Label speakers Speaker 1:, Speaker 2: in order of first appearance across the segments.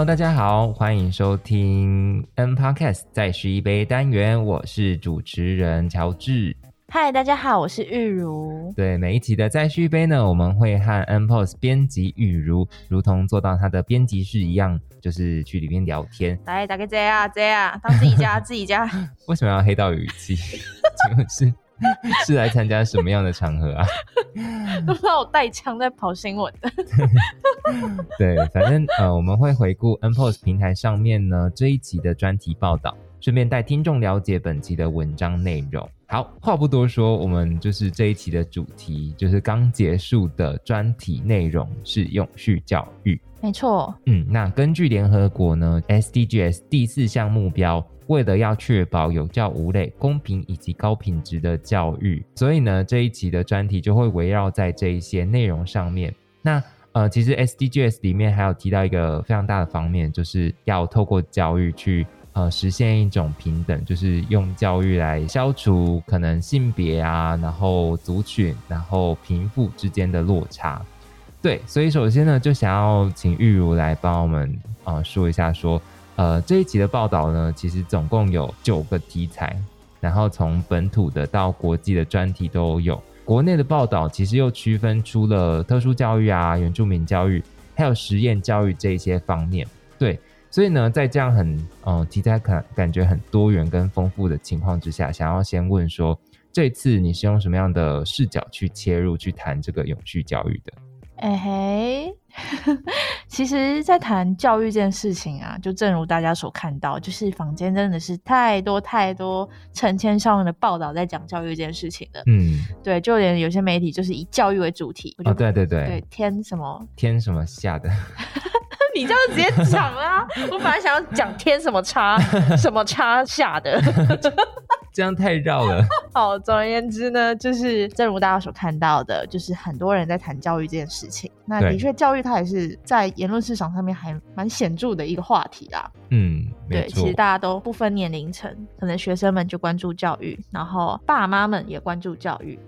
Speaker 1: Hello，大家好，欢迎收听 N Podcast 再续一杯单元，我是主持人乔治。
Speaker 2: 嗨，大家好，我是玉如。
Speaker 1: 对，每一期的再续一杯呢，我们会和 N Post 编辑玉如，如同做到他的编辑室一样，就是去里面聊天。
Speaker 2: 来，打个 J 啊 J 啊，当自己家 自己家。
Speaker 1: 为什么要黑到语气？请问是 是来参加什么样的场合啊？
Speaker 2: 都知道我带枪在跑新闻的。
Speaker 1: 对，反正呃，我们会回顾 N Post 平台上面呢这一集的专题报道，顺便带听众了解本期的文章内容。好，话不多说，我们就是这一期的主题，就是刚结束的专题内容是永续教育。
Speaker 2: 没错，
Speaker 1: 嗯，那根据联合国呢 SDGs 第四项目标，为了要确保有教无类、公平以及高品质的教育，所以呢这一期的专题就会围绕在这一些内容上面。那呃，其实 SDGs 里面还有提到一个非常大的方面，就是要透过教育去。呃，实现一种平等，就是用教育来消除可能性别啊，然后族群，然后贫富之间的落差。对，所以首先呢，就想要请玉如来帮我们啊说一下，说呃这一集的报道呢，其实总共有九个题材，然后从本土的到国际的专题都有。国内的报道其实又区分出了特殊教育啊、原住民教育，还有实验教育这些方面。对。所以呢，在这样很嗯题材感感觉很多元跟丰富的情况之下，想要先问说，这次你是用什么样的视角去切入去谈这个永续教育的？
Speaker 2: 哎嘿，其实，在谈教育这件事情啊，就正如大家所看到，就是坊间真的是太多太多成千上万的报道在讲教育这件事情了。嗯，对，就连有些媒体就是以教育为主题。
Speaker 1: 哦，对对对，
Speaker 2: 对天什么
Speaker 1: 天什么下的。
Speaker 2: 你这样直接讲啦！我本来想要讲天什么差什么差下的，
Speaker 1: 这样太绕了。
Speaker 2: 好，总而言之呢，就是正如大家所看到的，就是很多人在谈教育这件事情。那的确，教育它也是在言论市场上面还蛮显著的一个话题啦。
Speaker 1: 嗯，
Speaker 2: 对，其实大家都不分年龄层，可能学生们就关注教育，然后爸妈们也关注教育，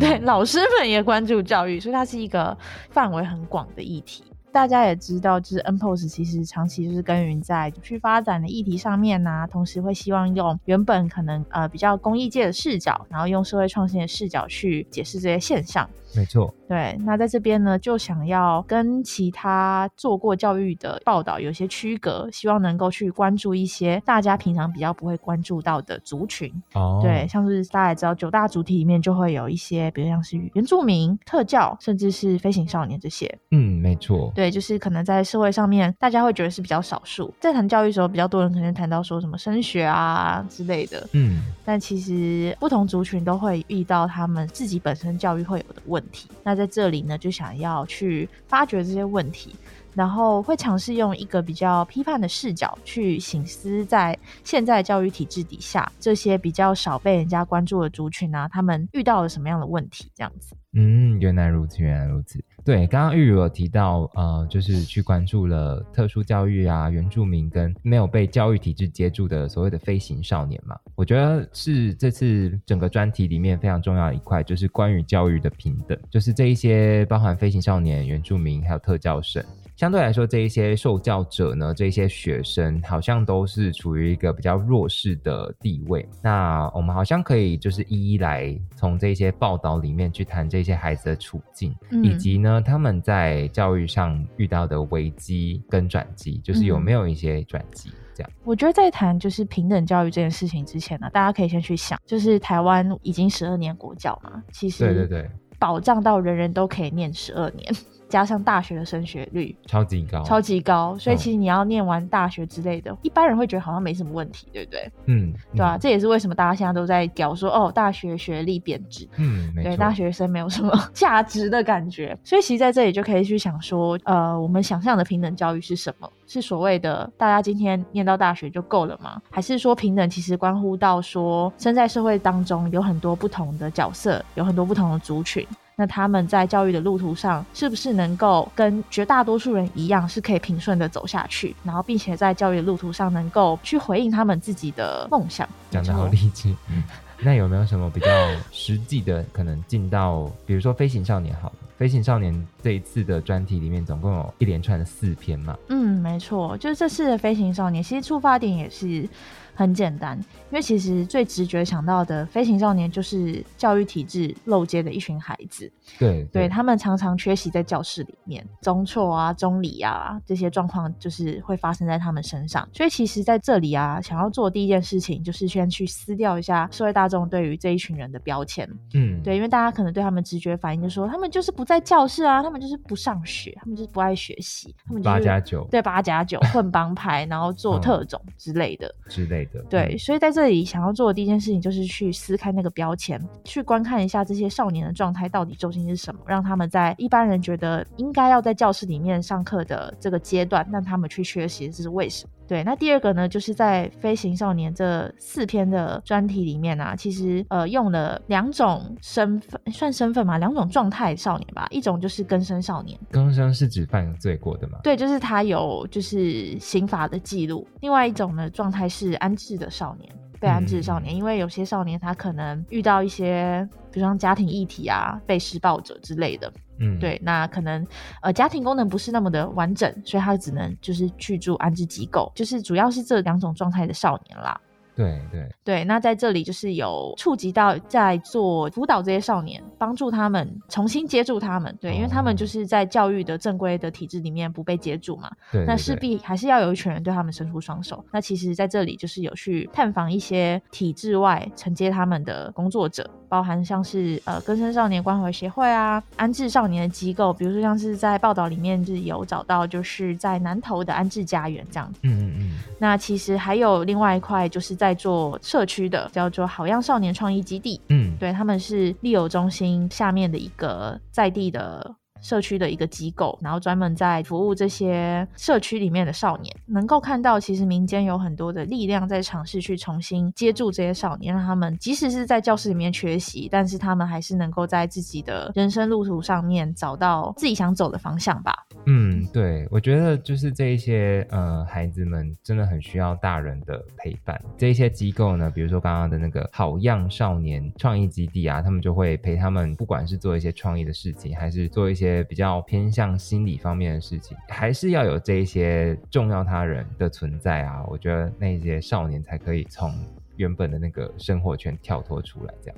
Speaker 2: 对，老师们也关注教育，所以它是一个范围很广的议题。大家也知道，就是 N POS 其实长期就是耕耘在去发展的议题上面呐，同时会希望用原本可能呃比较公益界的视角，然后用社会创新的视角去解释这些现象。
Speaker 1: 没错，
Speaker 2: 对。那在这边呢，就想要跟其他做过教育的报道有些区隔，希望能够去关注一些大家平常比较不会关注到的族群。哦，对，像是大家也知道九大主题里面就会有一些，比如像是原住民、特教，甚至是飞行少年这些。
Speaker 1: 嗯，没错。
Speaker 2: 对，就是可能在社会上面，大家会觉得是比较少数。在谈教育的时候，比较多人可能谈到说什么升学啊之类的。嗯，但其实不同族群都会遇到他们自己本身教育会有的问。问题，那在这里呢，就想要去发掘这些问题，然后会尝试用一个比较批判的视角去醒思，在现在教育体制底下，这些比较少被人家关注的族群啊，他们遇到了什么样的问题？这样子。
Speaker 1: 嗯，原来如此，原来如此。对，刚刚玉如有提到，呃，就是去关注了特殊教育啊，原住民跟没有被教育体制接住的所谓的飞行少年嘛，我觉得是这次整个专题里面非常重要的一块，就是关于教育的平等，就是这一些包含飞行少年、原住民还有特教生。相对来说，这一些受教者呢，这些学生好像都是处于一个比较弱势的地位。那我们好像可以就是一一来从这些报道里面去谈这些孩子的处境，以及呢他们在教育上遇到的危机跟转机，就是有没有一些转机？这样，
Speaker 2: 我觉得在谈就是平等教育这件事情之前呢，大家可以先去想，就是台湾已经十二年国教嘛，其实
Speaker 1: 对对对，
Speaker 2: 保障到人人都可以念十二年。加上大学的升学率
Speaker 1: 超级高，
Speaker 2: 超级高，所以其实你要念完大学之类的，一般人会觉得好像没什么问题，对不对？嗯，对吧？这也是为什么大家现在都在屌说哦，大学学历贬值，嗯，对，大学生没有什么价值的感觉。所以其实在这里就可以去想说，呃，我们想象的平等教育是什么？是所谓的大家今天念到大学就够了吗？还是说平等其实关乎到说，身在社会当中有很多不同的角色，有很多不同的族群？那他们在教育的路途上，是不是能够跟绝大多数人一样，是可以平顺的走下去？然后，并且在教育的路途上，能够去回应他们自己的梦想。
Speaker 1: 讲的好励志。那有没有什么比较实际的可能进到，比如说飞行少年好了。飞行少年这一次的专题里面，总共有一连串的四篇嘛。
Speaker 2: 嗯，没错，就是这次的飞行少年，其实出发点也是。很简单，因为其实最直觉想到的飞行少年就是教育体制漏接的一群孩子。
Speaker 1: 对，
Speaker 2: 对他们常常缺席在教室里面，中错啊、中理啊这些状况就是会发生在他们身上。所以其实在这里啊，想要做第一件事情就是先去撕掉一下社会大众对于这一群人的标签。嗯，对，因为大家可能对他们直觉反应就说，他们就是不在教室啊，他们就是不上学，他们就是不爱学习，他们就
Speaker 1: 八加九，
Speaker 2: 对，八加九混帮派，然后做特种之类的
Speaker 1: 之类。
Speaker 2: 对，所以在这里想要做的第一件事情就是去撕开那个标签，去观看一下这些少年的状态到底究竟是什么，让他们在一般人觉得应该要在教室里面上课的这个阶段，让他们去学习，这是为什么？对，那第二个呢，就是在飞行少年这四篇的专题里面啊，其实呃用了两种身份，算身份嘛，两种状态少年吧，一种就是更生少年，
Speaker 1: 更生是指犯罪过的吗？
Speaker 2: 对，就是他有就是刑法的记录，另外一种呢状态是安置的少年，被安置的少年，因为有些少年他可能遇到一些，比如像家庭议题啊，被施暴者之类的。嗯，对，那可能呃家庭功能不是那么的完整，所以他只能就是去住安置机构，就是主要是这两种状态的少年啦。
Speaker 1: 对对
Speaker 2: 对，那在这里就是有触及到在做辅导这些少年，帮助他们重新接住他们。对，因为他们就是在教育的正规的体制里面不被接住嘛。
Speaker 1: 对。
Speaker 2: 那势必还是要有一群人对他们伸出双手。那其实在这里就是有去探访一些体制外承接他们的工作者，包含像是呃根生少年关怀协会啊、安置少年的机构，比如说像是在报道里面是有找到就是在南投的安置家园这样子。嗯嗯嗯。那其实还有另外一块就是。在做社区的叫做好样少年创意基地，嗯，对他们是利友中心下面的一个在地的。社区的一个机构，然后专门在服务这些社区里面的少年，能够看到其实民间有很多的力量在尝试去重新接住这些少年，让他们即使是在教室里面缺席，但是他们还是能够在自己的人生路途上面找到自己想走的方向吧。
Speaker 1: 嗯，对，我觉得就是这一些呃孩子们真的很需要大人的陪伴。这一些机构呢，比如说刚刚的那个好样少年创意基地啊，他们就会陪他们，不管是做一些创意的事情，还是做一些。比较偏向心理方面的事情，还是要有这一些重要他人的存在啊。我觉得那些少年才可以从原本的那个生活圈跳脱出来，这样。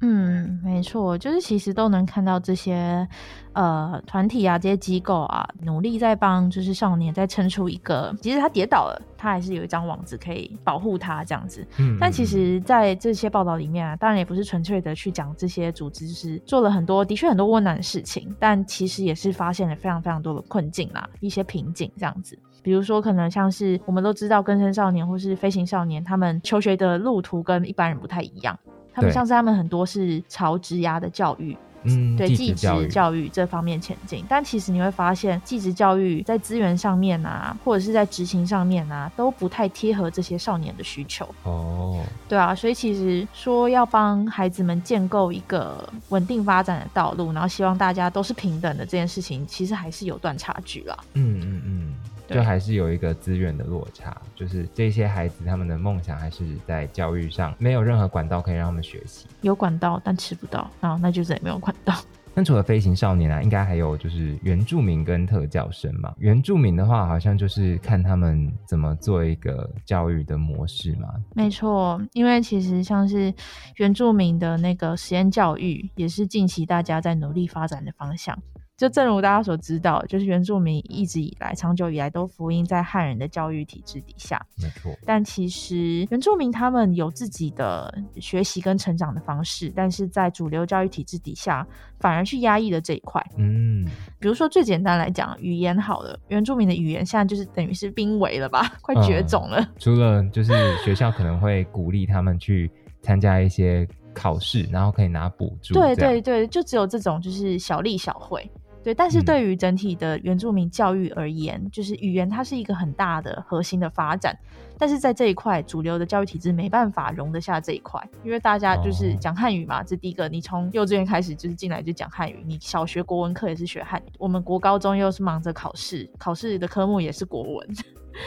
Speaker 2: 嗯，没错，就是其实都能看到这些呃团体啊，这些机构啊，努力在帮就是少年在撑出一个，即使他跌倒了，他还是有一张网子可以保护他这样子。嗯，但其实，在这些报道里面啊，当然也不是纯粹的去讲这些组织是做了很多的确很多温暖的事情，但其实也是发现了非常非常多的困境啦，一些瓶颈这样子。比如说，可能像是我们都知道，更生少年或是飞行少年，他们求学的路途跟一般人不太一样。他们像是他们很多是朝职涯的教育，
Speaker 1: 嗯，
Speaker 2: 对，技职教育这方面前进。但其实你会发现，技职教育在资源上面啊，或者是在执行上面啊，都不太贴合这些少年的需求。哦，对啊，所以其实说要帮孩子们建构一个稳定发展的道路，然后希望大家都是平等的这件事情，其实还是有段差距啦。嗯嗯嗯。
Speaker 1: 就还是有一个资源的落差，就是这些孩子他们的梦想还是在教育上没有任何管道可以让他们学习。
Speaker 2: 有管道，但吃不到啊，那就是也没有管道。
Speaker 1: 那除了飞行少年啊，应该还有就是原住民跟特教生嘛。原住民的话，好像就是看他们怎么做一个教育的模式嘛。
Speaker 2: 没错，因为其实像是原住民的那个实验教育，也是近期大家在努力发展的方向。就正如大家所知道，就是原住民一直以来、长久以来都福音在汉人的教育体制底下。
Speaker 1: 没错。
Speaker 2: 但其实原住民他们有自己的学习跟成长的方式，但是在主流教育体制底下，反而去压抑了这一块。嗯。比如说最简单来讲，语言好了，原住民的语言现在就是等于是濒危了吧，快绝种了。
Speaker 1: 除了就是学校可能会鼓励他们去参加一些考试，然后可以拿补助。
Speaker 2: 对对对，就只有这种就是小利小惠。对，但是对于整体的原住民教育而言，就是语言它是一个很大的核心的发展，但是在这一块，主流的教育体制没办法容得下这一块，因为大家就是讲汉语嘛，这第一个，你从幼稚园开始就是进来就讲汉语，你小学国文课也是学汉语，我们国高中又是忙着考试，考试的科目也是国文，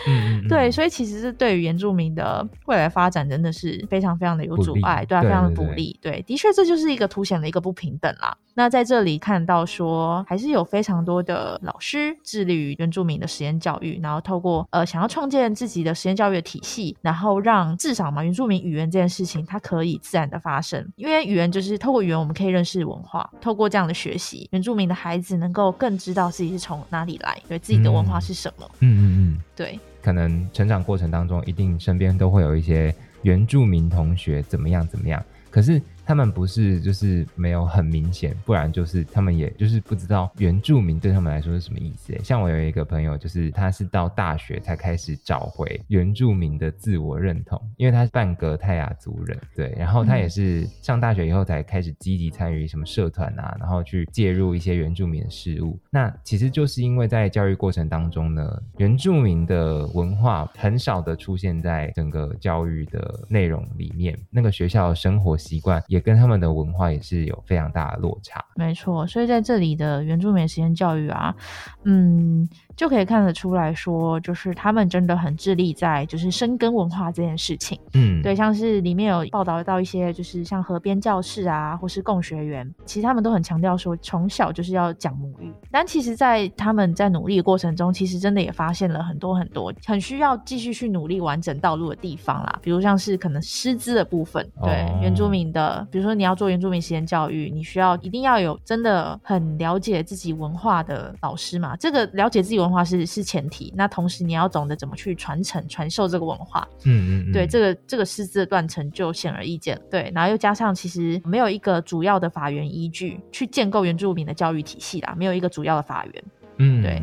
Speaker 2: 嗯，对，所以其实是对于原住民的未来发展真的是非常非常的有阻碍，对啊，非常的不利，对，的确这就是一个凸显了一个不平等啦。那在这里看到说，还是有非常多的老师致力于原住民的实验教育，然后透过呃想要创建自己的实验教育的体系，然后让至少嘛原住民语言这件事情它可以自然的发生，因为语言就是透过语言我们可以认识文化，透过这样的学习，原住民的孩子能够更知道自己是从哪里来，对自己的文化是什么。嗯嗯嗯，对，
Speaker 1: 可能成长过程当中一定身边都会有一些原住民同学怎么样怎么样，可是。他们不是就是没有很明显，不然就是他们也就是不知道原住民对他们来说是什么意思。像我有一个朋友，就是他是到大学才开始找回原住民的自我认同，因为他是半个泰雅族人，对，然后他也是上大学以后才开始积极参与什么社团啊，然后去介入一些原住民的事物。那其实就是因为在教育过程当中呢，原住民的文化很少的出现在整个教育的内容里面，那个学校的生活习惯。也跟他们的文化也是有非常大的落差。
Speaker 2: 没错，所以在这里的原住民实验教育啊，嗯。就可以看得出来说，就是他们真的很致力在就是深耕文化这件事情。嗯，对，像是里面有报道到一些，就是像河边教室啊，或是共学园，其实他们都很强调说，从小就是要讲母语。但其实，在他们在努力的过程中，其实真的也发现了很多很多很需要继续去努力完整道路的地方啦。比如像是可能师资的部分，对原住民的，比如说你要做原住民实验教育，你需要一定要有真的很了解自己文化的老师嘛。这个了解自己。文化是是前提，那同时你要懂得怎么去传承、传授这个文化。嗯嗯，对，这个这个师资的断层就显而易见。对，然后又加上其实没有一个主要的法源依据去建构原住民的教育体系啦，没有一个主要的法源。嗯，对。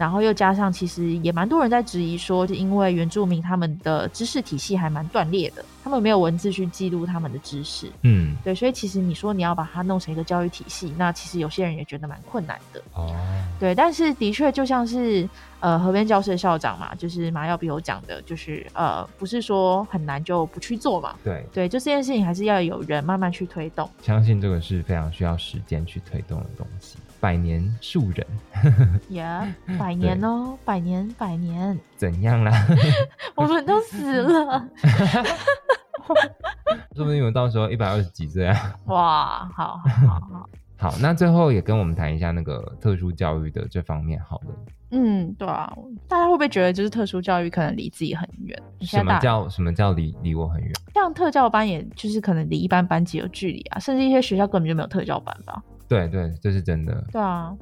Speaker 2: 然后又加上，其实也蛮多人在质疑说，就因为原住民他们的知识体系还蛮断裂的，他们没有文字去记录他们的知识。嗯，对，所以其实你说你要把它弄成一个教育体系，那其实有些人也觉得蛮困难的。哦，对，但是的确就像是呃河边教室的校长嘛，就是马耀比我讲的，就是呃不是说很难就不去做嘛。
Speaker 1: 对，
Speaker 2: 对，就这件事情还是要有人慢慢去推动。
Speaker 1: 相信这个是非常需要时间去推动的东西。百年树人，
Speaker 2: 呀，百年哦，百年，百年，
Speaker 1: 怎样啦？
Speaker 2: 我们都死了，
Speaker 1: 说不定我们到时候一百二十几岁啊！
Speaker 2: 哇，好好好，
Speaker 1: 好，那最后也跟我们谈一下那个特殊教育的这方面，好了。
Speaker 2: 嗯，对啊，大家会不会觉得就是特殊教育可能离自己很远？
Speaker 1: 什么叫什么叫离离我很远？
Speaker 2: 像特教班，也就是可能离一般班级有距离啊，甚至一些学校根本就没有特教班吧。
Speaker 1: 对对，这是真的。
Speaker 2: 对啊，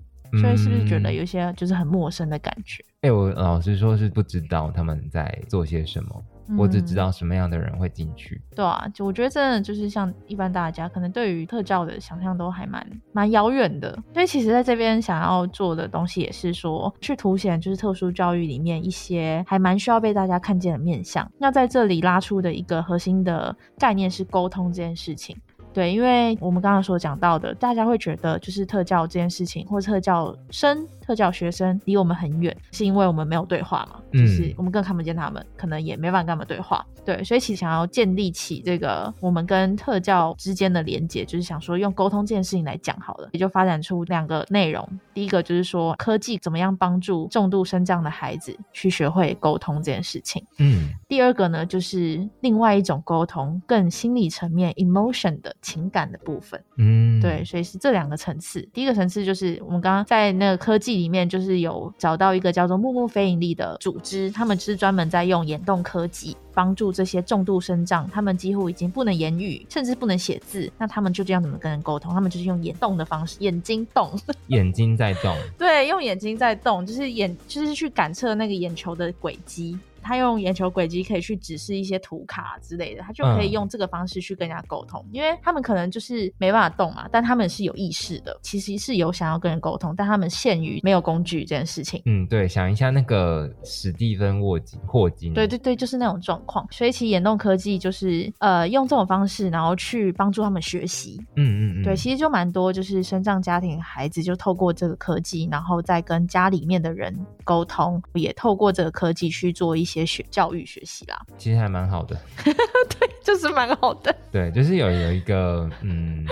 Speaker 2: 所以是不是觉得有些就是很陌生的感觉？
Speaker 1: 哎，我老实说，是不知道他们在做些什么，我只知道什么样的人会进去。
Speaker 2: 对啊，就我觉得真的就是像一般大家可能对于特教的想象都还蛮蛮遥远的。所以其实在这边想要做的东西也是说，去凸显就是特殊教育里面一些还蛮需要被大家看见的面向。那在这里拉出的一个核心的概念是沟通这件事情。对，因为我们刚刚所讲到的，大家会觉得就是特教这件事情，或者特教生。特教学生离我们很远，是因为我们没有对话嘛？就是我们更看不见他们，可能也没办法跟他们对话。对，所以其实想要建立起这个我们跟特教之间的连接，就是想说用沟通这件事情来讲好了，也就发展出两个内容。第一个就是说科技怎么样帮助重度生障的孩子去学会沟通这件事情。嗯。第二个呢，就是另外一种沟通，更心理层面 emotion 的情感的部分。嗯。对，所以是这两个层次。第一个层次就是我们刚刚在那个科技。里面就是有找到一个叫做木木非盈利的组织，他们是专门在用眼动科技帮助这些重度生障，他们几乎已经不能言语，甚至不能写字，那他们就这样怎么跟人沟通？他们就是用眼动的方式，眼睛动，
Speaker 1: 眼睛在动，
Speaker 2: 对，用眼睛在动，就是眼，就是去感测那个眼球的轨迹。他用眼球轨迹可以去指示一些图卡之类的，他就可以用这个方式去跟人家沟通，因为他们可能就是没办法动嘛，但他们是有意识的，其实是有想要跟人沟通，但他们限于没有工具这件事情。
Speaker 1: 嗯，对，想一下那个史蒂芬沃金霍金，
Speaker 2: 对对对，就是那种状况。所以其实眼动科技就是呃用这种方式，然后去帮助他们学习。嗯嗯嗯，对，其实就蛮多，就是生障家庭孩子就透过这个科技，然后再跟家里面的人沟通，也透过这个科技去做一些。学教育学习啦，
Speaker 1: 其实还蛮好的，
Speaker 2: 对，就是蛮好的，
Speaker 1: 对，就是有有一个嗯，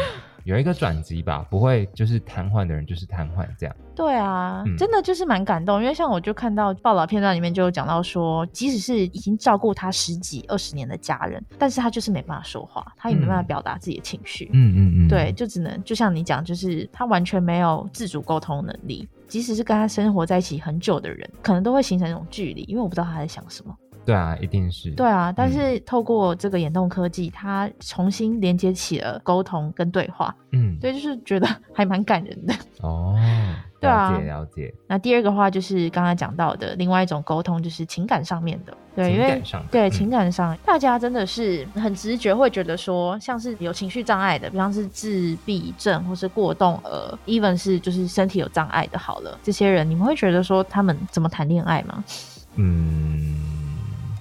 Speaker 1: 有一个转机吧，不会就是瘫痪的人就是瘫痪这样。
Speaker 2: 对啊，真的就是蛮感动，因为像我就看到报道片段里面就有讲到说，即使是已经照顾他十几二十年的家人，但是他就是没办法说话，他也没办法表达自己的情绪。嗯嗯嗯，对，就只能就像你讲，就是他完全没有自主沟通能力，即使是跟他生活在一起很久的人，可能都会形成一种距离，因为我不知道他在想什么。
Speaker 1: 对啊，一定是。
Speaker 2: 对啊，但是透过这个眼动科技，它重新连接起了沟通跟对话。嗯，对，就是觉得还蛮感人的。哦，
Speaker 1: 对啊，了解了解。
Speaker 2: 那第二个话就是刚才讲到的另外一种沟通，就是情感上面的。
Speaker 1: 对，因为
Speaker 2: 对情感上，大家真的是很直觉会觉得说，像是有情绪障碍的，比方是自闭症或是过动儿，even 是就是身体有障碍的，好了，这些人你们会觉得说他们怎么谈恋爱吗？嗯。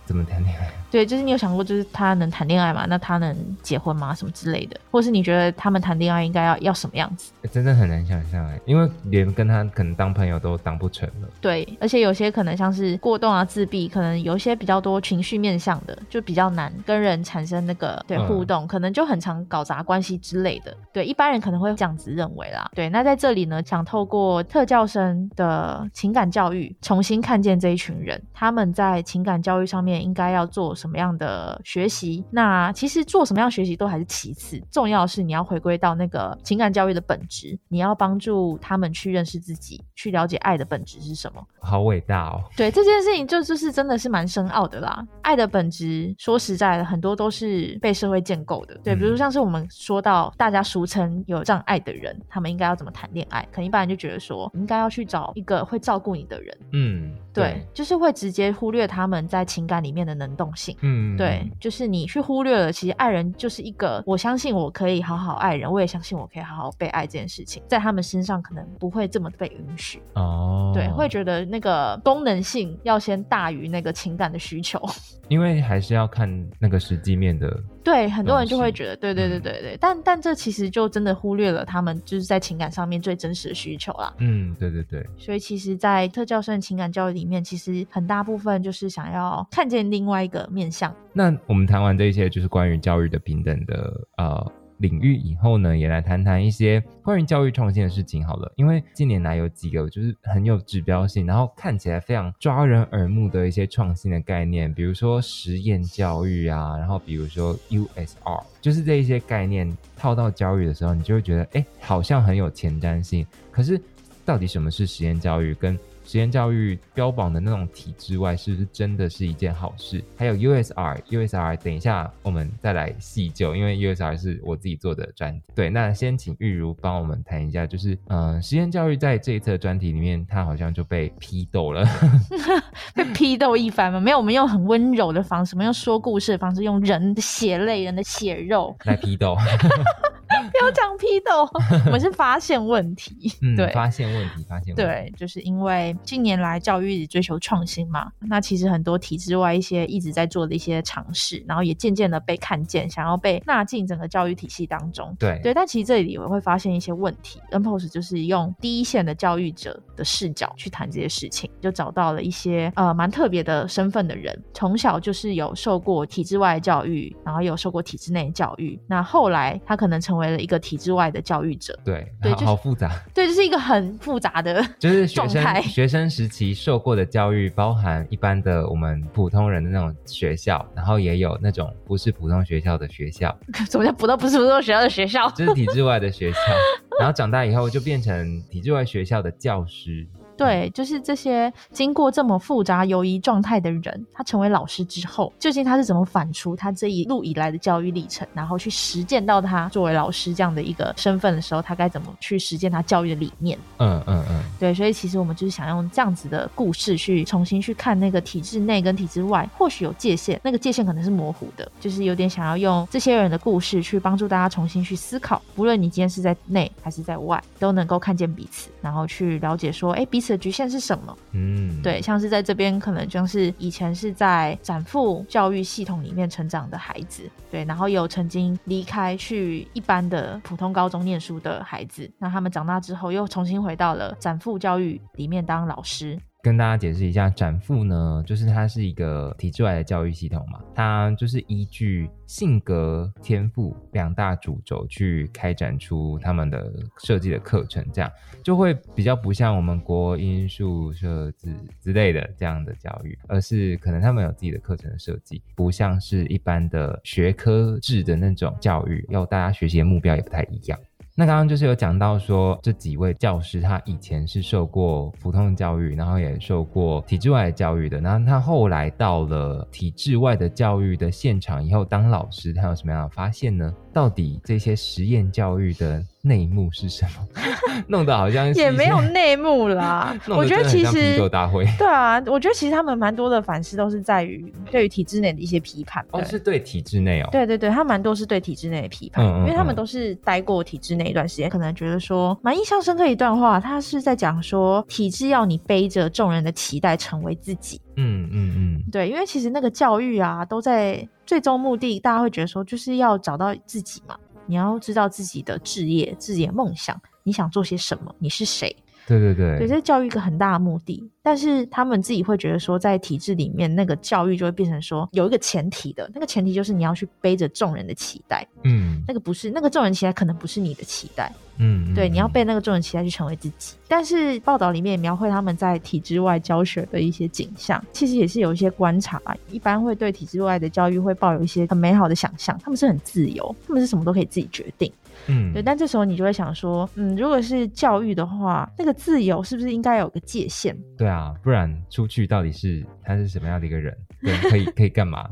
Speaker 1: 怎么谈恋爱？
Speaker 2: 对，就是你有想过，就是他能谈恋爱吗？那他能结婚吗？什么之类的，或是你觉得他们谈恋爱应该要要什么样子？
Speaker 1: 真的很难想象哎，因为连跟他可能当朋友都当不成了。
Speaker 2: 对，而且有些可能像是过动啊、自闭，可能有一些比较多情绪面向的，就比较难跟人产生那个对互动，可能就很常搞砸关系之类的。对，一般人可能会这样子认为啦。对，那在这里呢，想透过特教生的情感教育，重新看见这一群人，他们在情感教育上面应该要做什么样的。学习那其实做什么样学习都还是其次，重要的是你要回归到那个情感教育的本质，你要帮助他们去认识自己，去了解爱的本质是什么。
Speaker 1: 好伟大哦！
Speaker 2: 对这件事情，就就是真的是蛮深奥的啦。爱的本质，说实在的，很多都是被社会建构的。对，比如像是我们说到大家俗称有障碍的人，他们应该要怎么谈恋爱？可能一般人就觉得说，应该要去找一个会照顾你的人。嗯，对，就是会直接忽略他们在情感里面的能动性。嗯，对。就是你去忽略了，其实爱人就是一个，我相信我可以好好爱人，我也相信我可以好好被爱这件事情，在他们身上可能不会这么被允许哦。对，会觉得那个功能性要先大于那个情感的需求，
Speaker 1: 因为还是要看那个实际面的。
Speaker 2: 对，很多人就会觉得，对对对对对，但但这其实就真的忽略了他们就是在情感上面最真实的需求啦。
Speaker 1: 嗯，对对对。
Speaker 2: 所以其实，在特教生情感教育里面，其实很大部分就是想要看见另外一个面向。
Speaker 1: 那我们谈完这些，就是关于教育的平等的呃。领域以后呢，也来谈谈一些关于教育创新的事情好了。因为近年来有几个就是很有指标性，然后看起来非常抓人耳目的一些创新的概念，比如说实验教育啊，然后比如说 USR，就是这一些概念套到教育的时候，你就会觉得哎，好像很有前瞻性。可是到底什么是实验教育？跟实验教育标榜的那种体制外，是不是真的是一件好事？还有 USR，USR，等一下我们再来细究，因为 USR 是我自己做的专题。对，那先请玉如帮我们谈一下，就是嗯，实验教育在这一次专题里面，它好像就被批斗了，
Speaker 2: 被批斗一番吗？没有，我们用很温柔的方式，我们用说故事的方式，用人的血泪、人的血肉
Speaker 1: 来批斗。
Speaker 2: 不要讲批斗，我们是发现问题。对，
Speaker 1: 发现问题，发现问题。
Speaker 2: 对，就是因为近年来教育一直追求创新嘛，那其实很多体制外一些一直在做的一些尝试，然后也渐渐的被看见，想要被纳进整个教育体系当中。
Speaker 1: 对，
Speaker 2: 对，但其实这里我会发现一些问题。N POS 就是用第一线的教育者的视角去谈这些事情，就找到了一些呃蛮特别的身份的人，从小就是有受过体制外教育，然后有受过体制内教育，那后来他可能成为为了一个体制外的教育者，
Speaker 1: 对对，好复杂，
Speaker 2: 对，就是一个很复杂的，
Speaker 1: 就是学生学生时期受过的教育，包含一般的我们普通人的那种学校，然后也有那种不是普通学校的学校。
Speaker 2: 什么叫不都不是普通学校的学校？
Speaker 1: 就是体制外的学校，然后长大以后就变成体制外学校的教师。
Speaker 2: 对，就是这些经过这么复杂游移状态的人，他成为老师之后，究竟他是怎么反刍他这一路以来的教育历程，然后去实践到他作为老师这样的一个身份的时候，他该怎么去实践他教育的理念？嗯嗯嗯，对，所以其实我们就是想用这样子的故事去重新去看那个体制内跟体制外，或许有界限，那个界限可能是模糊的，就是有点想要用这些人的故事去帮助大家重新去思考，不论你今天是在内还是在外，都能够看见彼此，然后去了解说，哎，彼此。的局限是什么？嗯，对，像是在这边，可能就是以前是在展富教育系统里面成长的孩子，对，然后有曾经离开去一般的普通高中念书的孩子，那他们长大之后又重新回到了展富教育里面当老师。
Speaker 1: 跟大家解释一下，展富呢，就是它是一个体制外的教育系统嘛，它就是依据性格、天赋两大主轴去开展出他们的设计的课程，这样就会比较不像我们国音数设置之类的这样的教育，而是可能他们有自己的课程的设计，不像是一般的学科制的那种教育，要大家学习的目标也不太一样。那刚刚就是有讲到说，这几位教师他以前是受过普通教育，然后也受过体制外的教育的。那他后来到了体制外的教育的现场以后当老师，他有什么样的发现呢？到底这些实验教育的？内幕是什么？弄得好像
Speaker 2: 也没有内幕啦。我觉得其实
Speaker 1: 大会
Speaker 2: 对啊，我觉得其实他们蛮多的反思都是在于对于体制内的一些批判。
Speaker 1: 哦，是对体制内哦。
Speaker 2: 对对对，他蛮多是对体制内的批判，因为他们都是待过体制内一段时间，可能觉得说蛮印象深刻一段话，他是在讲说体制要你背着众人的期待成为自己。嗯嗯嗯，对，因为其实那个教育啊，都在最终目的，大家会觉得说就是要找到自己嘛。你要知道自己的志业、自己的梦想，你想做些什么？你是谁？
Speaker 1: 对对对，
Speaker 2: 对，这是教育一个很大的目的。但是他们自己会觉得说，在体制里面，那个教育就会变成说有一个前提的，那个前提就是你要去背着众人的期待。嗯，那个不是那个众人期待，可能不是你的期待。嗯，对，你要被那个众人期待去成为自己。但是报道里面描绘他们在体制外教学的一些景象，其实也是有一些观察。啊一般会对体制外的教育会抱有一些很美好的想象，他们是很自由，他们是什么都可以自己决定。嗯，对。但这时候你就会想说，嗯，如果是教育的话，那个自由是不是应该有个界限？
Speaker 1: 对啊。啊，不然出去到底是他是什么样的一个人？对，可以可以干嘛？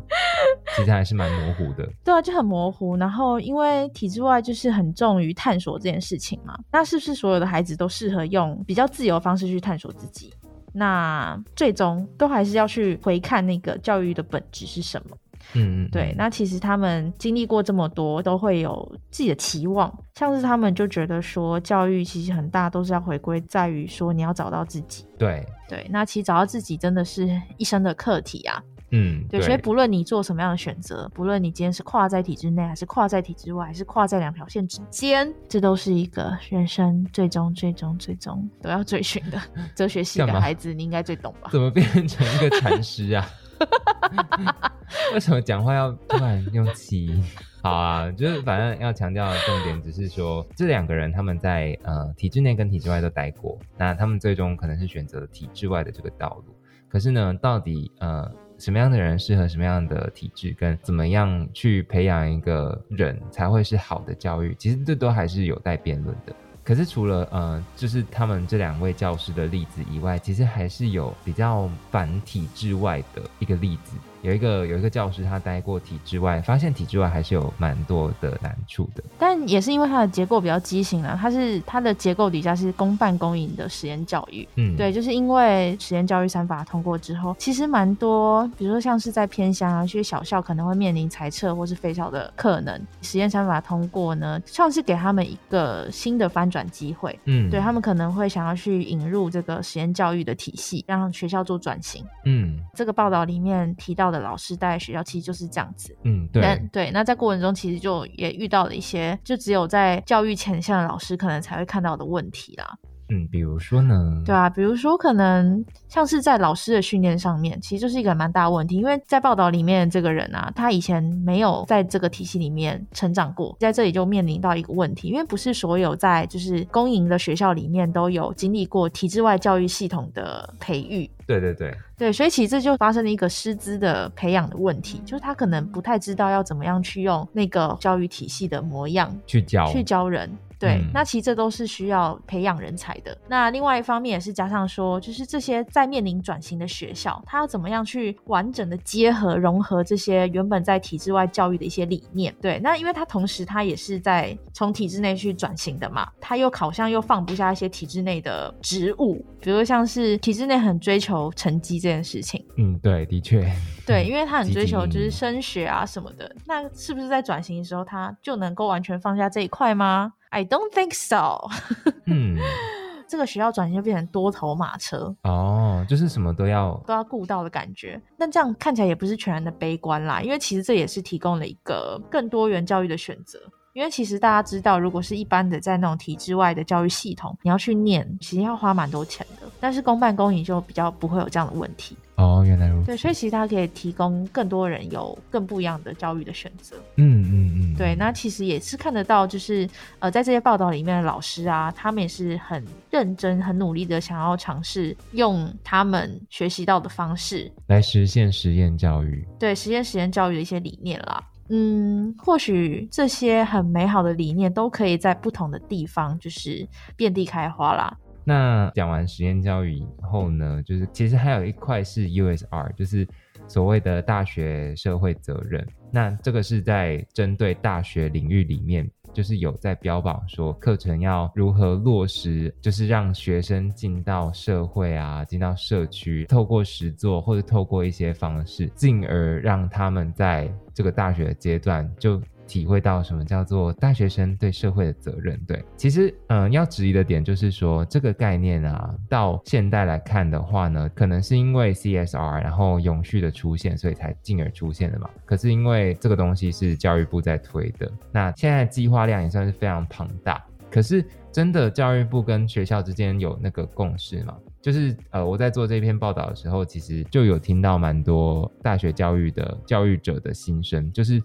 Speaker 1: 其实还是蛮模糊的。
Speaker 2: 对啊，就很模糊。然后因为体制外就是很重于探索这件事情嘛，那是不是所有的孩子都适合用比较自由的方式去探索自己？那最终都还是要去回看那个教育的本质是什么。嗯，对，那其实他们经历过这么多，都会有自己的期望。像是他们就觉得说，教育其实很大都是要回归在于说，你要找到自己。
Speaker 1: 对
Speaker 2: 对，那其实找到自己真的是一生的课题啊。嗯，对，所以不论你做什么样的选择，不论你今天是跨在体制内，还是跨在体制外，还是跨在两条线之间，这都是一个人生最终、最终、最终 都要追寻的 哲学系的孩子，你应该最懂吧？
Speaker 1: 怎么变成一个禅师啊？为什么讲话要突然用气？好啊，就是反正要强调的重点，只是说这两个人他们在呃体制内跟体制外都待过，那他们最终可能是选择体制外的这个道路。可是呢，到底呃什么样的人适合什么样的体质，跟怎么样去培养一个人才会是好的教育，其实这都还是有待辩论的。可是除了呃，就是他们这两位教师的例子以外，其实还是有比较繁体之外的一个例子。有一个有一个教师，他待过体制外，发现体制外还是有蛮多的难处的。
Speaker 2: 但也是因为它的结构比较畸形啊，它是它的结构底下是公办公营的实验教育。嗯，对，就是因为实验教育三法通过之后，其实蛮多，比如说像是在偏乡啊，一些小校可能会面临裁撤或是废校的可能。实验三法通过呢，算是给他们一个新的翻转机会。嗯，对他们可能会想要去引入这个实验教育的体系，让学校做转型。嗯，这个报道里面提到。的老师待在学校其实就是这样子，
Speaker 1: 嗯，对
Speaker 2: 对。那在过程中，其实就也遇到了一些，就只有在教育前线的老师可能才会看到的问题啦。
Speaker 1: 嗯，比如说呢？
Speaker 2: 对啊，比如说可能像是在老师的训练上面，其实就是一个蛮大的问题。因为在报道里面，这个人啊，他以前没有在这个体系里面成长过，在这里就面临到一个问题，因为不是所有在就是公营的学校里面都有经历过体制外教育系统的培育。
Speaker 1: 对对对
Speaker 2: 对，所以其实这就发生了一个师资的培养的问题，就是他可能不太知道要怎么样去用那个教育体系的模样
Speaker 1: 去教
Speaker 2: 去教人。对，那其实这都是需要培养人才的。那另外一方面也是加上说，就是这些在面临转型的学校，它要怎么样去完整的结合融合这些原本在体制外教育的一些理念。对，那因为它同时它也是在从体制内去转型的嘛，它又好像又放不下一些体制内的职务，比如像是体制内很追求成绩这件事情。
Speaker 1: 嗯，对，的确，
Speaker 2: 对，因为他很追求就是升学啊什么的。那是不是在转型的时候，他就能够完全放下这一块吗？I don't think so。嗯，这个学校转型就变成多头马车
Speaker 1: 哦，就是什么都要
Speaker 2: 都要顾到的感觉。那这样看起来也不是全然的悲观啦，因为其实这也是提供了一个更多元教育的选择。因为其实大家知道，如果是一般的在那种体制外的教育系统，你要去念，其实要花蛮多钱的。但是公办公营就比较不会有这样的问题。
Speaker 1: 哦，原来如此。
Speaker 2: 对，所以其实它可以提供更多人有更不一样的教育的选择。嗯嗯嗯。对，那其实也是看得到，就是呃，在这些报道里面的老师啊，他们也是很认真、很努力的，想要尝试用他们学习到的方式
Speaker 1: 来实现实验教育。
Speaker 2: 对，实验实验教育的一些理念啦。嗯，或许这些很美好的理念都可以在不同的地方，就是遍地开花啦。
Speaker 1: 那讲完实验教育以后呢，就是其实还有一块是 USR，就是所谓的大学社会责任。那这个是在针对大学领域里面，就是有在标榜说课程要如何落实，就是让学生进到社会啊，进到社区，透过实作或者透过一些方式，进而让他们在这个大学阶段就。体会到什么叫做大学生对社会的责任？对，其实嗯，要质疑的点就是说，这个概念啊，到现代来看的话呢，可能是因为 CSR 然后永续的出现，所以才进而出现的嘛。可是因为这个东西是教育部在推的，那现在计划量也算是非常庞大。可是真的教育部跟学校之间有那个共识吗？就是呃，我在做这篇报道的时候，其实就有听到蛮多大学教育的教育者的心声，就是。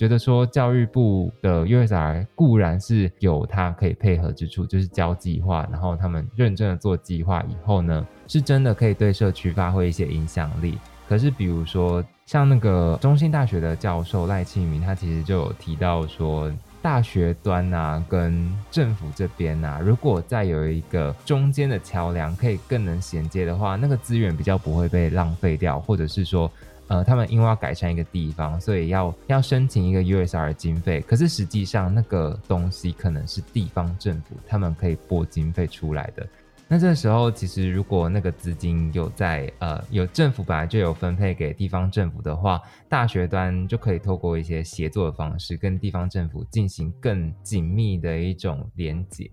Speaker 1: 觉得说教育部的 USR 固然是有它可以配合之处，就是教计划，然后他们认真的做计划以后呢，是真的可以对社区发挥一些影响力。可是比如说像那个中兴大学的教授赖庆明，他其实就有提到说，大学端啊跟政府这边啊，如果再有一个中间的桥梁可以更能衔接的话，那个资源比较不会被浪费掉，或者是说。呃，他们因为要改善一个地方，所以要要申请一个 USR 经费。可是实际上那个东西可能是地方政府他们可以拨经费出来的。那这时候其实如果那个资金有在呃有政府本来就有分配给地方政府的话，大学端就可以透过一些协作的方式跟地方政府进行更紧密的一种连接。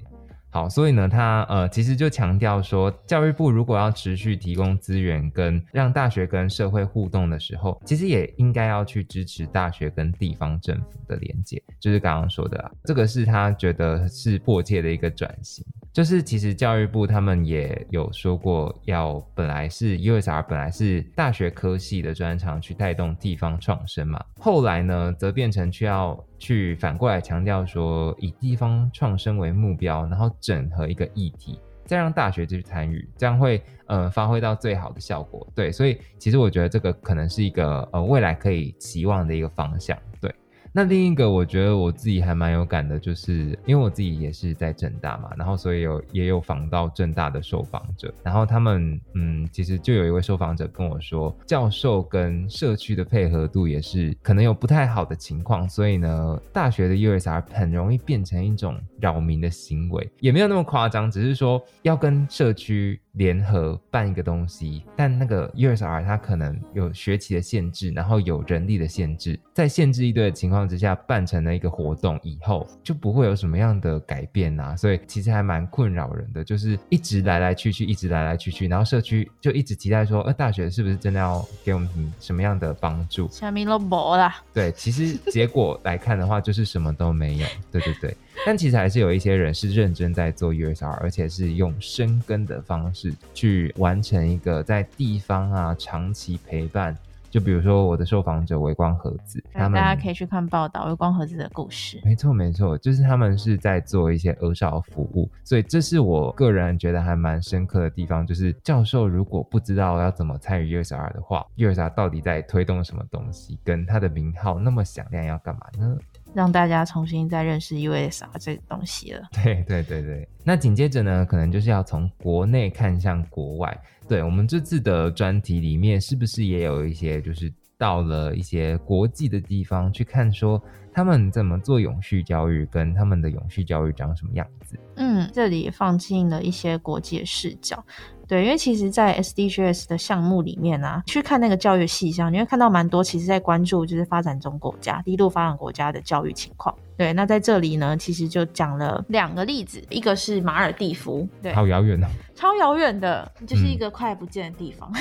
Speaker 1: 好，所以呢，他呃，其实就强调说，教育部如果要持续提供资源跟让大学跟社会互动的时候，其实也应该要去支持大学跟地方政府的连接，就是刚刚说的啊，这个是他觉得是迫切的一个转型。就是其实教育部他们也有说过，要本来是 USR 本来是大学科系的专长去带动地方创生嘛，后来呢，则变成去要去反过来强调说，以地方创生为目标，然后整合一个议题，再让大学去参与，这样会呃发挥到最好的效果。对，所以其实我觉得这个可能是一个呃未来可以期望的一个方向。对。那另一个，我觉得我自己还蛮有感的，就是因为我自己也是在正大嘛，然后所以有也有访到正大的受访者，然后他们嗯，其实就有一位受访者跟我说，教授跟社区的配合度也是可能有不太好的情况，所以呢，大学的 USR 很容易变成一种扰民的行为，也没有那么夸张，只是说要跟社区。联合办一个东西，但那个 USR 它可能有学期的限制，然后有人力的限制，在限制一堆的情况之下办成了一个活动以后，就不会有什么样的改变啊，所以其实还蛮困扰人的，就是一直来来去去，一直来来去去，然后社区就一直期待说，呃，大学是不是真的要给我们什么样的帮助？
Speaker 2: 下面都没啦。
Speaker 1: 对，其实结果来看的话，就是什么都没有。对对对。但其实还是有一些人是认真在做 USR，而且是用深耕的方式去完成一个在地方啊长期陪伴。就比如说我的受访者微光盒子，
Speaker 2: 他们大家可以去看报道微光盒子的故事。
Speaker 1: 没错没错，就是他们是在做一些儿少服务，所以这是我个人觉得还蛮深刻的地方。就是教授如果不知道要怎么参与 USR 的话，USR 到底在推动什么东西，跟他的名号那么响亮要干嘛呢？
Speaker 2: 让大家重新再认识 USR 这个东西了。
Speaker 1: 对对对对，那紧接着呢，可能就是要从国内看向国外。对我们这次的专题里面，是不是也有一些就是到了一些国际的地方去看，说他们怎么做永续教育，跟他们的永续教育长什么样子？
Speaker 2: 嗯，这里放进了一些国际视角。对，因为其实，在 SDGs 的项目里面啊，去看那个教育细项，你会看到蛮多，其实在关注就是发展中国家、低度发展国家的教育情况。对，那在这里呢，其实就讲了两个例子，一个是马尔蒂夫，对，
Speaker 1: 好遥远哦，
Speaker 2: 超遥远的，就是一个快不见的地方。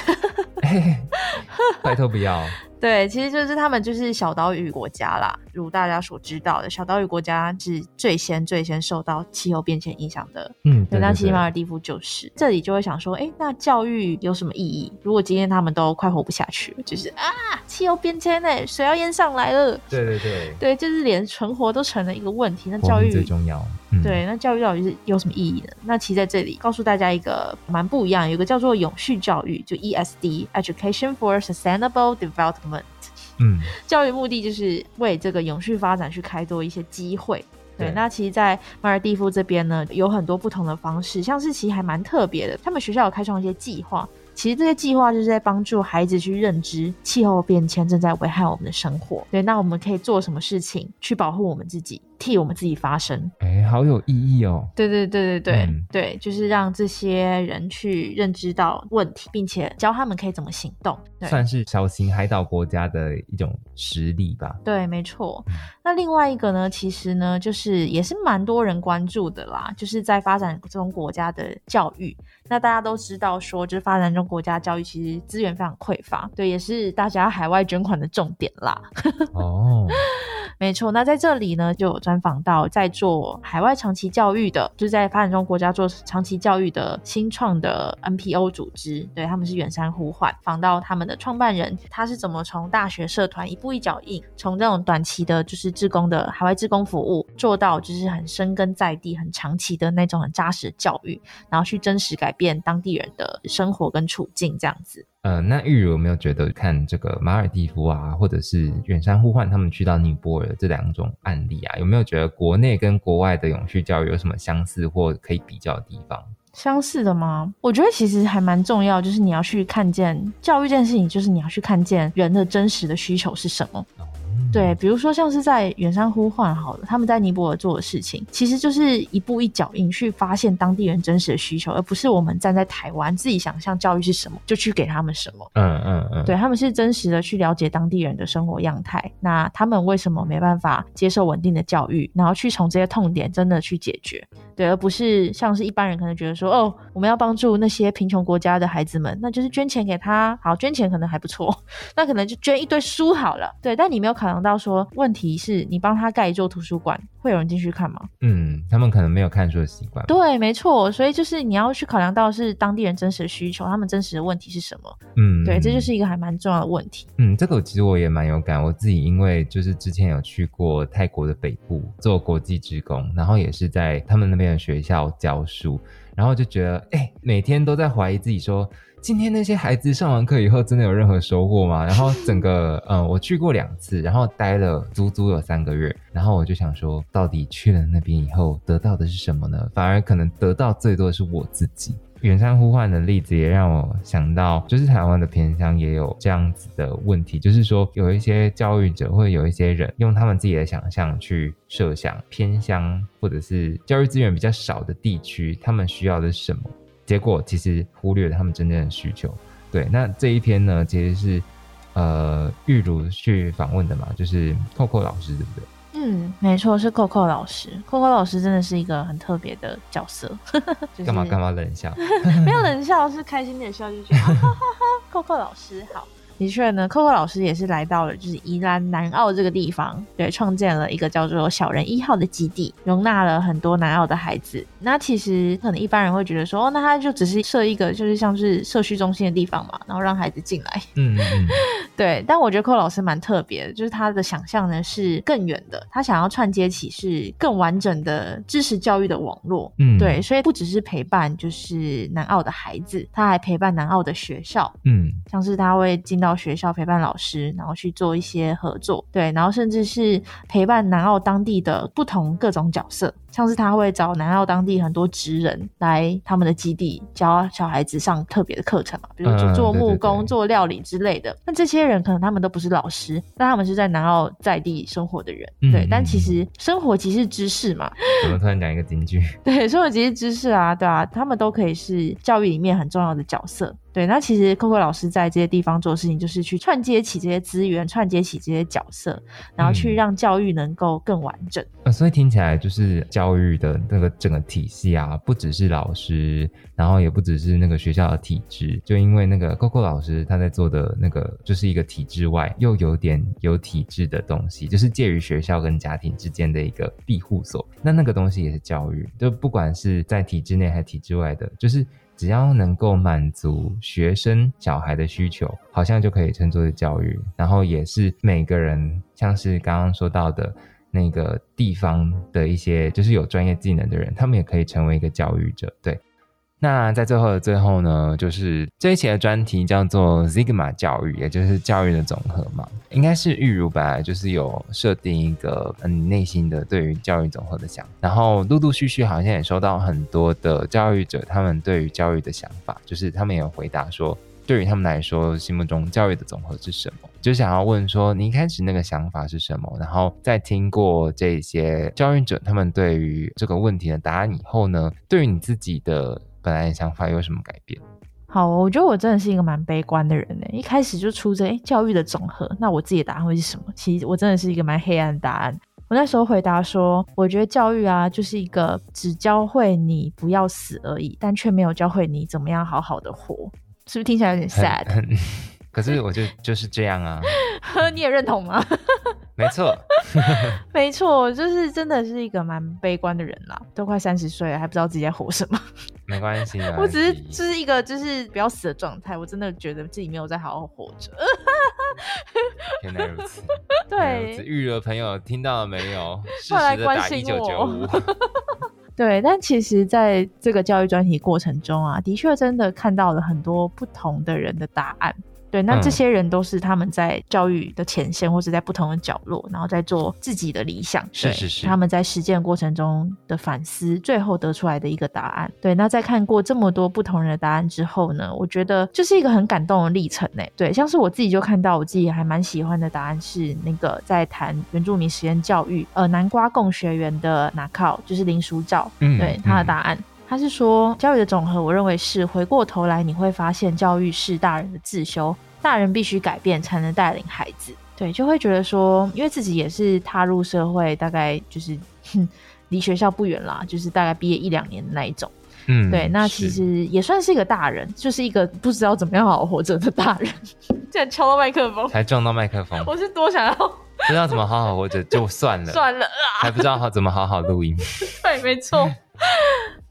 Speaker 1: 拜托不要。
Speaker 2: 对，其实就是他们就是小岛屿国家啦，如大家所知道的，小岛屿国家是最先最先受到气候变迁影响的。嗯，对，那其实马尔蒂夫就是，这里就会想说，哎，那教育有什么意义？如果今天他们都快活不下去，就是啊，气候变迁呢，水要淹上来了。
Speaker 1: 对对对，
Speaker 2: 对，就是连存活都成了一个问题。那教育
Speaker 1: 最重要。
Speaker 2: 对，那教育到底是有什么意义呢？那其实在这里告诉大家一个蛮不一样，有个叫做永续教育，就 ESD（Education for Sustainable Development）。嗯，教育目的就是为这个永续发展去开多一些机会。对，那其实，在马尔蒂夫这边呢，有很多不同的方式，像是其实还蛮特别的，他们学校有开创一些计划。其实这些计划就是在帮助孩子去认知气候变迁正在危害我们的生活。对，那我们可以做什么事情去保护我们自己？替我们自己发声，
Speaker 1: 哎，好有意义哦！
Speaker 2: 对对对对对对，就是让这些人去认知到问题，并且教他们可以怎么行动，
Speaker 1: 算是小型海岛国家的一种实力吧。
Speaker 2: 对，没错。那另外一个呢，其实呢，就是也是蛮多人关注的啦，就是在发展中国家的教育。那大家都知道，说就是发展中国家教育其实资源非常匮乏，对，也是大家海外捐款的重点啦。哦。没错，那在这里呢，就有专访到在做海外长期教育的，就是在发展中国家做长期教育的新创的 NPO 组织，对他们是远山呼唤，访到他们的创办人，他是怎么从大学社团一步一脚印，从这种短期的，就是志工的海外志工服务，做到就是很深根在地、很长期的那种很扎实的教育，然后去真实改变当地人的生活跟处境，这样子。
Speaker 1: 呃，那玉如有没有觉得看这个马尔蒂夫啊，或者是远山呼唤他们去到尼泊尔这两种案例啊，有没有觉得国内跟国外的永续教育有什么相似或可以比较的地方？
Speaker 2: 相似的吗？我觉得其实还蛮重要，就是你要去看见教育这件事情，就是你要去看见人的真实的需求是什么。对，比如说像是在远山呼唤好了，他们在尼泊尔做的事情，其实就是一步一脚印去发现当地人真实的需求，而不是我们站在台湾自己想象教育是什么就去给他们什么。嗯嗯嗯，对他们是真实的去了解当地人的生活样态，那他们为什么没办法接受稳定的教育，然后去从这些痛点真的去解决。对，而不是像是一般人可能觉得说，哦，我们要帮助那些贫穷国家的孩子们，那就是捐钱给他，好，捐钱可能还不错，那可能就捐一堆书好了。对，但你没有考量到说，问题是你帮他盖一座图书馆，会有人进去看吗？
Speaker 1: 嗯，他们可能没有看书的习惯。
Speaker 2: 对，没错，所以就是你要去考量到是当地人真实的需求，他们真实的问题是什么？嗯，对，这就是一个还蛮重要的问题。
Speaker 1: 嗯，这个其实我也蛮有感，我自己因为就是之前有去过泰国的北部做国际职工，然后也是在他们那边的。学校教书，然后就觉得，哎，每天都在怀疑自己，说今天那些孩子上完课以后，真的有任何收获吗？然后整个，嗯，我去过两次，然后待了足足有三个月，然后我就想说，到底去了那边以后得到的是什么呢？反而可能得到最多的是我自己。远山呼唤的例子也让我想到，就是台湾的偏乡也有这样子的问题，就是说有一些教育者或有一些人用他们自己的想象去设想偏乡或者是教育资源比较少的地区，他们需要的是什么，结果其实忽略了他们真正的需求。对，那这一篇呢，其实是呃玉如去访问的嘛，就是扣扣老师，对不对？
Speaker 2: 嗯，没错，是 Coco 老师。Coco 老师真的是一个很特别的角色。
Speaker 1: 干嘛干嘛冷笑？
Speaker 2: 没有冷笑，是开心的笑，就觉得 Coco 老师好。的确呢，Coco 老师也是来到了就是宜兰南澳这个地方，对，创建了一个叫做“小人一号”的基地，容纳了很多南澳的孩子。那其实可能一般人会觉得说，哦，那他就只是设一个就是像是社区中心的地方嘛，然后让孩子进来。嗯嗯。对，但我觉得 Coco 老师蛮特别的，就是他的想象呢是更远的，他想要串接起是更完整的知识教育的网络。嗯，对，所以不只是陪伴就是南澳的孩子，他还陪伴南澳的学校。嗯，像是他会进到。学校陪伴老师，然后去做一些合作，对，然后甚至是陪伴南澳当地的不同各种角色。像是他会找南澳当地很多职人来他们的基地教小孩子上特别的课程嘛，比如做做木工、做料理之类的。那这些人可能他们都不是老师，但他们是在南澳在地生活的人，对。但其实生活即是知识嘛。
Speaker 1: 怎么突然讲一个京剧？
Speaker 2: 对，生活即是知识啊，对啊，他们都可以是教育里面很重要的角色。对，那其实 Coco 老师在这些地方做事情，就是去串接起这些资源，串接起这些角色，然后去让教育能够更完整。
Speaker 1: 呃，所以听起来就是教育的那个整个体系啊，不只是老师，然后也不只是那个学校的体制，就因为那个 Coco 老师他在做的那个，就是一个体制外又有点有体制的东西，就是介于学校跟家庭之间的一个庇护所。那那个东西也是教育，就不管是在体制内还是体制外的，就是。只要能够满足学生小孩的需求，好像就可以称作是教育。然后也是每个人，像是刚刚说到的那个地方的一些，就是有专业技能的人，他们也可以成为一个教育者，对。那在最后的最后呢，就是这一期的专题叫做 Zigma 教育，也就是教育的总和嘛。应该是玉如本来就是有设定一个嗯内心的对于教育总和的想法，然后陆陆续续好像也收到很多的教育者他们对于教育的想法，就是他们也有回答说，对于他们来说，心目中教育的总和是什么？就想要问说，你一开始那个想法是什么？然后在听过这些教育者他们对于这个问题的答案以后呢，对于你自己的。本来的想法有什么改变？
Speaker 2: 好，我觉得我真的是一个蛮悲观的人呢。一开始就出这哎教育的总和，那我自己的答案会是什么？其实我真的是一个蛮黑暗的答案。我那时候回答说，我觉得教育啊，就是一个只教会你不要死而已，但却没有教会你怎么样好好的活。是不是听起来有点 sad？
Speaker 1: 可是我就就是这样啊。
Speaker 2: 你也认同吗？
Speaker 1: 没错，
Speaker 2: 没错，就是真的是一个蛮悲观的人啦。都快三十岁了，还不知道自己在活什么。
Speaker 1: 没关系，
Speaker 2: 我只是就是一个就是不要死的状态。我真的觉得自己没有在好好活着。
Speaker 1: 原来如此，
Speaker 2: 对，
Speaker 1: 育儿朋友听到了没有？快来关心我。
Speaker 2: 对，但其实在这个教育专题过程中啊，的确真的看到了很多不同的人的答案。对，那这些人都是他们在教育的前线，或者在不同的角落，然后在做自己的理想。
Speaker 1: 是是是，
Speaker 2: 他们在实践过程中的反思，最后得出来的一个答案。对，那在看过这么多不同人的答案之后呢，我觉得这是一个很感动的历程呢。对，像是我自己就看到，我自己还蛮喜欢的答案是那个在谈原住民实验教育，呃，南瓜共学员的拿靠，就是林书照，嗯，对他的答案，他是说教育的总和，我认为是回过头来你会发现，教育是大人的自修。大人必须改变，才能带领孩子。对，就会觉得说，因为自己也是踏入社会，大概就是离学校不远啦，就是大概毕业一两年的那一种。嗯，对，那其实也算是一个大人，就是一个不知道怎么样好好活着的大人。竟然敲到麦克风，
Speaker 1: 才撞到麦克风。
Speaker 2: 我是多想要不
Speaker 1: 知道怎么好好活着，就算了，
Speaker 2: 算了，
Speaker 1: 还不知道好怎么好好录音。
Speaker 2: 对，没错。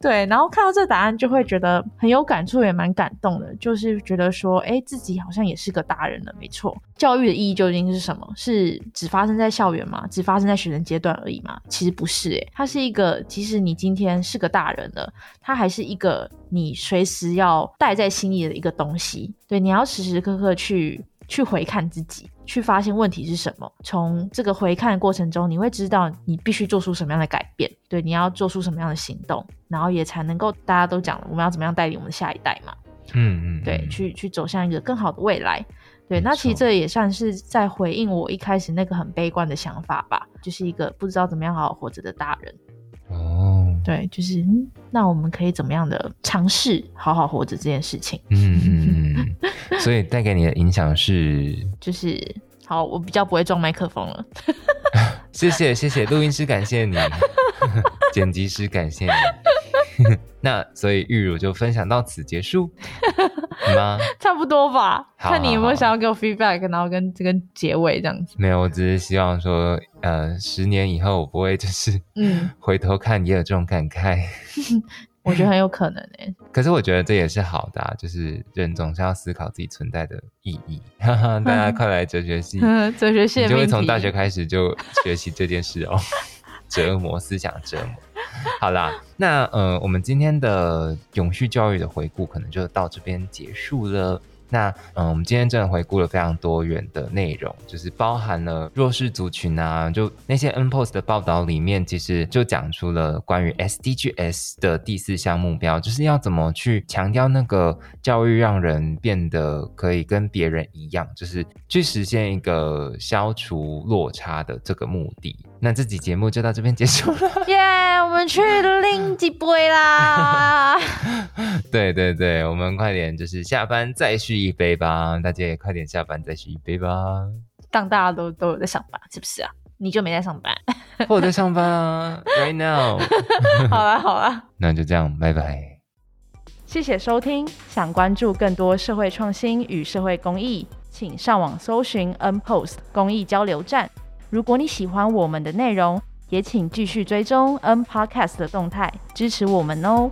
Speaker 2: 对，然后看到这答案就会觉得很有感触，也蛮感动的。就是觉得说，哎，自己好像也是个大人了。没错，教育的意义究竟是什么？是只发生在校园吗？只发生在学生阶段而已吗？其实不是，哎，它是一个，即使你今天是个大人了，它还是一个你随时要带在心里的一个东西。对，你要时时刻刻去。去回看自己，去发现问题是什么。从这个回看的过程中，你会知道你必须做出什么样的改变，对，你要做出什么样的行动，然后也才能够大家都讲了，我们要怎么样带领我们的下一代嘛？嗯嗯，对，去去走向一个更好的未来。对，那其实这也算是在回应我一开始那个很悲观的想法吧，就是一个不知道怎么样好好活着的大人。哦，对，就是那我们可以怎么样的尝试好好活着这件事情？嗯
Speaker 1: 嗯嗯。所以带给你的影响是，
Speaker 2: 就是好，我比较不会装麦克风了。
Speaker 1: 谢谢谢谢，录音师感谢你，剪辑师感谢你。那所以玉茹就分享到此结束吗？
Speaker 2: 差不多吧。看你有没有想要给我 feedback，然后跟这个结尾这样子。
Speaker 1: 没有，我只是希望说，呃，十年以后我不会就是嗯回头看也有这种感慨。
Speaker 2: 我觉得很有可能诶。
Speaker 1: 可是我觉得这也是好的，就是人总是要思考自己存在的意义。大家快来哲学系，
Speaker 2: 哲学系
Speaker 1: 就会从大学开始就学习这件事哦。折磨思想折磨，好啦，那呃，我们今天的永续教育的回顾可能就到这边结束了。那嗯，我们今天真的回顾了非常多元的内容，就是包含了弱势族群啊，就那些 N Post 的报道里面，其实就讲出了关于 SDGs 的第四项目标，就是要怎么去强调那个教育让人变得可以跟别人一样，就是去实现一个消除落差的这个目的。那这集节目就到这边结束了，
Speaker 2: 耶！我们去拎几杯啦！
Speaker 1: 对对对，我们快点就是下班再续一杯吧，大家也快点下班再续一杯吧。
Speaker 2: 当大家都都有在上班，是不是啊？你就没在上班？
Speaker 1: 我在上班啊，right now。
Speaker 2: 好了好了，
Speaker 1: 那就这样，拜拜。
Speaker 2: 谢谢收听，想关注更多社会创新与社会公益，请上网搜寻 N Post 公益交流站。如果你喜欢我们的内容，也请继续追踪 N Podcast 的动态，支持我们哦。